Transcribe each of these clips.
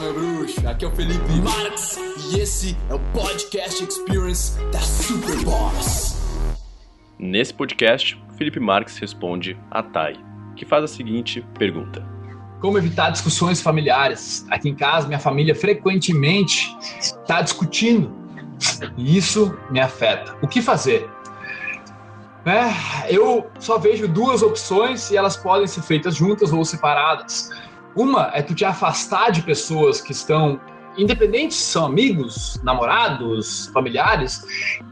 meu bruxo. Aqui é o Felipe Marx e esse é o Podcast Experience da Superboss. Nesse podcast, Felipe Marx responde a Thay, que faz a seguinte pergunta: Como evitar discussões familiares? Aqui em casa, minha família frequentemente está discutindo e isso me afeta. O que fazer? É, eu só vejo duas opções e elas podem ser feitas juntas ou separadas. Uma é tu te afastar de pessoas que estão independentes se são amigos, namorados, familiares,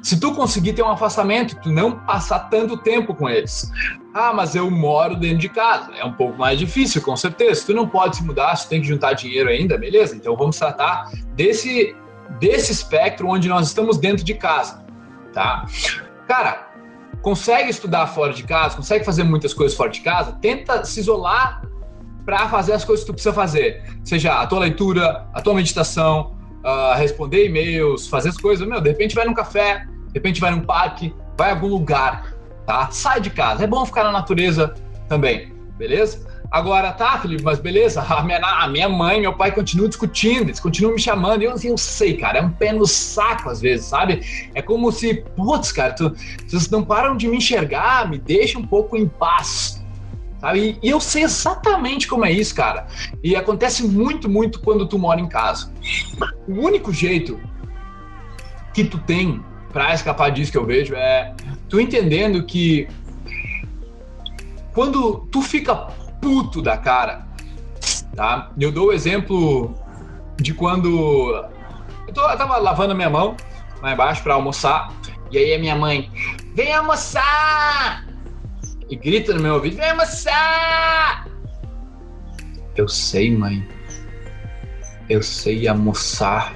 se tu conseguir ter um afastamento, tu não passar tanto tempo com eles. Ah, mas eu moro dentro de casa. É um pouco mais difícil, com certeza. Tu não pode se mudar, tu tem que juntar dinheiro ainda, beleza? Então vamos tratar desse desse espectro onde nós estamos dentro de casa, tá? Cara, consegue estudar fora de casa, consegue fazer muitas coisas fora de casa, tenta se isolar para fazer as coisas que tu precisa fazer. Seja a tua leitura, a tua meditação, uh, responder e-mails, fazer as coisas. Meu, de repente vai num café, de repente vai num parque, vai a algum lugar, tá? Sai de casa. É bom ficar na natureza também, beleza? Agora, tá, Felipe, mas beleza, a minha, a minha mãe meu pai continuam discutindo, eles continuam me chamando, eu, eu sei, cara, é um pé no saco às vezes, sabe? É como se, putz, cara, tu, vocês não param de me enxergar, me deixa um pouco em paz, Sabe? E eu sei exatamente como é isso, cara. E acontece muito, muito quando tu mora em casa. O único jeito que tu tem para escapar disso que eu vejo é tu entendendo que quando tu fica puto da cara, tá? Eu dou o exemplo de quando eu, tô, eu tava lavando a minha mão lá embaixo para almoçar e aí a minha mãe vem almoçar e grita no meu ouvido: Vem almoçar! Eu sei, mãe. Eu sei almoçar.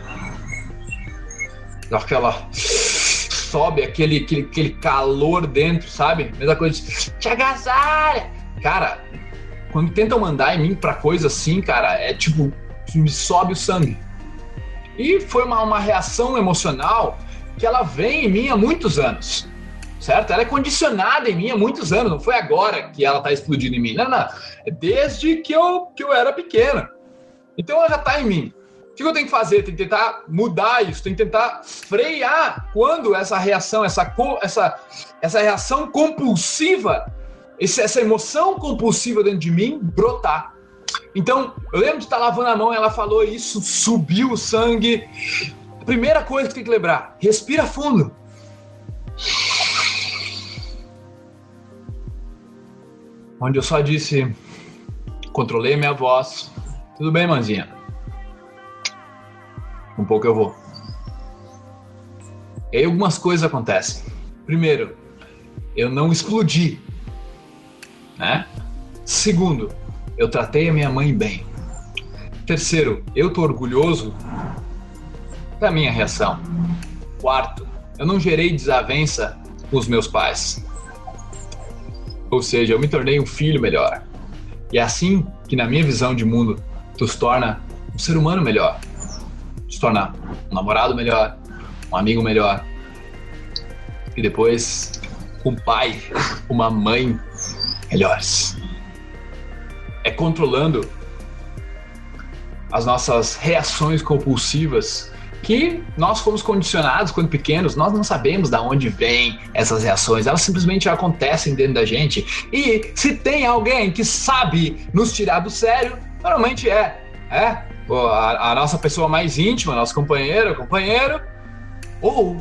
Aquela. Sobe aquele, aquele, aquele calor dentro, sabe? Mesma coisa de. Te agasalha! Cara, quando tentam mandar em mim pra coisa assim, cara, é tipo. Me sobe o sangue. E foi uma, uma reação emocional que ela vem em mim há muitos anos certo? Ela é condicionada em mim há muitos anos, não foi agora que ela está explodindo em mim. Não, não. É desde que eu, que eu era pequena. Então ela já está em mim. O que eu tenho que fazer? Tem que tentar mudar isso, tem que tentar frear quando essa reação, essa, essa, essa reação compulsiva, essa emoção compulsiva dentro de mim brotar. Então, eu lembro de estar lavando a mão ela falou isso, subiu o sangue. A primeira coisa que tem que lembrar, respira fundo onde eu só disse, controlei minha voz, tudo bem, manzinha. Um pouco eu vou. E aí algumas coisas acontecem. Primeiro, eu não explodi, né? Segundo, eu tratei a minha mãe bem. Terceiro, eu tô orgulhoso da minha reação. Quarto, eu não gerei desavença com os meus pais. Ou seja, eu me tornei um filho melhor. E é assim que, na minha visão de mundo, tu se torna um ser humano melhor. Se torna um namorado melhor, um amigo melhor. E depois, um pai, uma mãe melhores. É controlando as nossas reações compulsivas que nós fomos condicionados quando pequenos, nós não sabemos de onde vêm essas reações, elas simplesmente acontecem dentro da gente. E se tem alguém que sabe nos tirar do sério, normalmente é, é a, a nossa pessoa mais íntima, nosso companheiro, companheiro, ou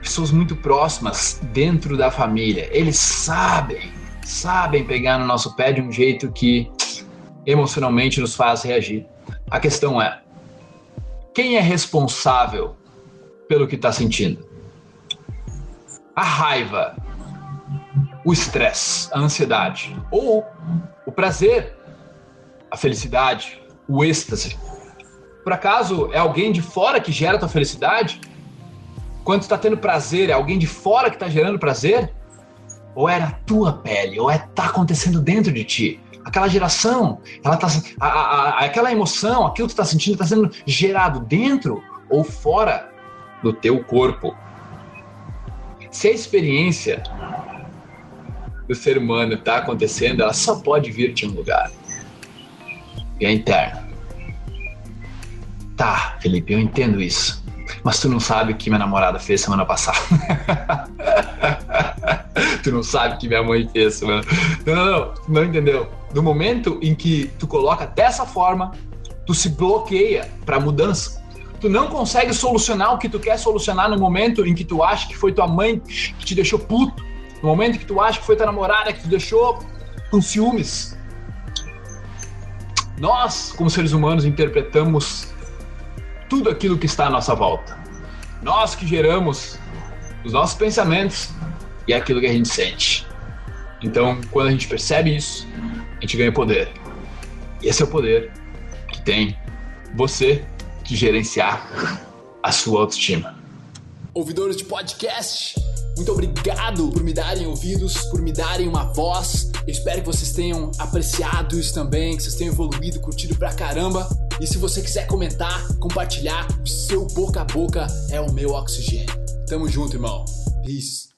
pessoas muito próximas dentro da família. Eles sabem, sabem pegar no nosso pé de um jeito que emocionalmente nos faz reagir. A questão é, quem é responsável pelo que está sentindo? A raiva, o estresse, a ansiedade, ou o prazer, a felicidade, o êxtase. Por acaso é alguém de fora que gera tua felicidade? Quando está tendo prazer, é alguém de fora que está gerando prazer? Ou é a tua pele, ou é tá acontecendo dentro de ti? Aquela geração, ela tá, a, a, aquela emoção, aquilo que tu está sentindo está sendo gerado dentro ou fora do teu corpo. Se a experiência do ser humano está acontecendo, ela só pode vir de um lugar. E é interna. Tá, Felipe, eu entendo isso. Mas tu não sabe o que minha namorada fez semana passada. tu não sabe o que minha mãe fez semana. Não, não, não, não entendeu. No momento em que tu coloca dessa forma, tu se bloqueia para mudança. Tu não consegue solucionar o que tu quer solucionar no momento em que tu acha que foi tua mãe que te deixou puto. No momento que tu acha que foi tua namorada que te deixou com ciúmes. Nós, como seres humanos, interpretamos tudo aquilo que está à nossa volta. Nós que geramos os nossos pensamentos e aquilo que a gente sente. Então, quando a gente percebe isso, a gente ganha poder. E esse é o poder que tem você de gerenciar a sua autoestima. Ouvidores de podcast, muito obrigado por me darem ouvidos, por me darem uma voz. Eu espero que vocês tenham apreciado isso também, que vocês tenham evoluído, curtido pra caramba. E se você quiser comentar, compartilhar, o seu boca a boca é o meu oxigênio. Tamo junto, irmão. Peace.